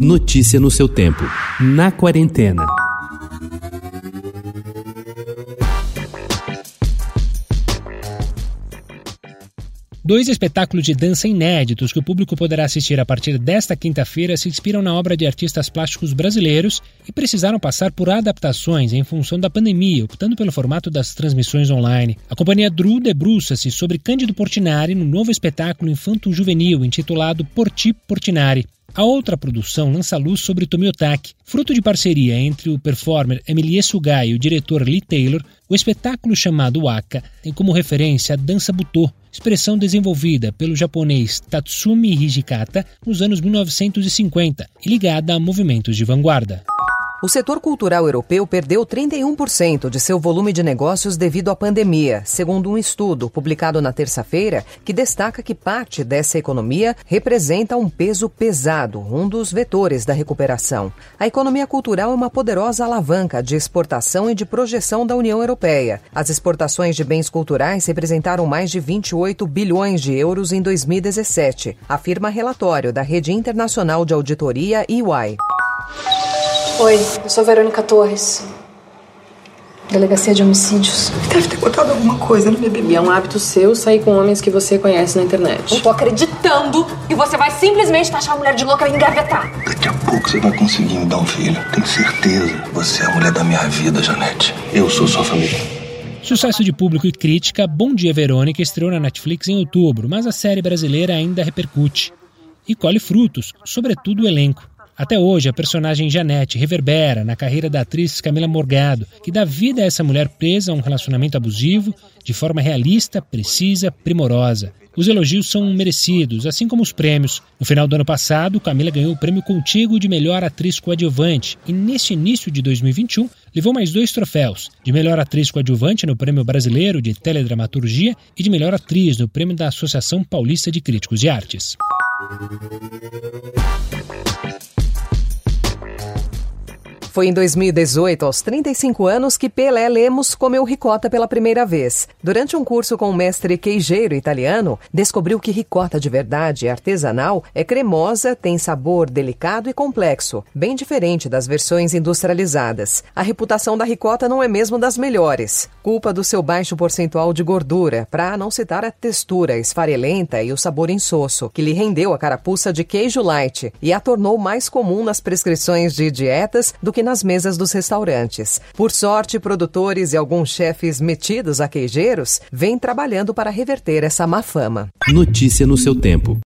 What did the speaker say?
Notícia no seu tempo. Na quarentena. Dois espetáculos de dança inéditos que o público poderá assistir a partir desta quinta-feira se inspiram na obra de artistas plásticos brasileiros e precisaram passar por adaptações em função da pandemia, optando pelo formato das transmissões online. A companhia Dru debruça-se sobre Cândido Portinari no novo espetáculo infanto-juvenil intitulado Porti Portinari. A outra produção lança luz sobre Tomiotaki. Fruto de parceria entre o performer Emilie Sugai e o diretor Lee Taylor, o espetáculo chamado Waka tem como referência a dança butô, expressão desenvolvida pelo japonês Tatsumi Hijikata nos anos 1950 e ligada a movimentos de vanguarda. O setor cultural europeu perdeu 31% de seu volume de negócios devido à pandemia, segundo um estudo publicado na terça-feira que destaca que parte dessa economia representa um peso pesado, um dos vetores da recuperação. A economia cultural é uma poderosa alavanca de exportação e de projeção da União Europeia. As exportações de bens culturais representaram mais de 28 bilhões de euros em 2017, afirma relatório da Rede Internacional de Auditoria EY. Oi, eu sou Verônica Torres. Delegacia de homicídios. Deve ter botado alguma coisa no bebê. E é um hábito seu sair com homens que você conhece na internet. Eu tô acreditando que você vai simplesmente taxar a mulher de louca e engavetar. Daqui a pouco você vai conseguir me dar um filho. Tenho certeza. Você é a mulher da minha vida, Janete. Eu sou sua família. Sucesso de público e crítica, Bom Dia Verônica estreou na Netflix em outubro, mas a série brasileira ainda repercute. E colhe frutos, sobretudo o elenco. Até hoje, a personagem Janete reverbera na carreira da atriz Camila Morgado, que dá vida a essa mulher presa a um relacionamento abusivo de forma realista, precisa, primorosa. Os elogios são merecidos, assim como os prêmios. No final do ano passado, Camila ganhou o prêmio Contigo de melhor atriz coadjuvante e, neste início de 2021, levou mais dois troféus: de melhor atriz coadjuvante no Prêmio Brasileiro de Teledramaturgia e de melhor atriz no Prêmio da Associação Paulista de Críticos de Artes. Thank you. Foi em 2018, aos 35 anos, que Pelé Lemos comeu ricota pela primeira vez. Durante um curso com o mestre queijeiro italiano, descobriu que ricota de verdade, artesanal, é cremosa, tem sabor delicado e complexo, bem diferente das versões industrializadas. A reputação da ricota não é mesmo das melhores, culpa do seu baixo percentual de gordura, para não citar a textura esfarelenta e o sabor insosso, que lhe rendeu a carapuça de queijo light e a tornou mais comum nas prescrições de dietas do que nas mesas dos restaurantes. Por sorte, produtores e alguns chefes metidos a queijeiros vêm trabalhando para reverter essa má fama. Notícia no seu tempo.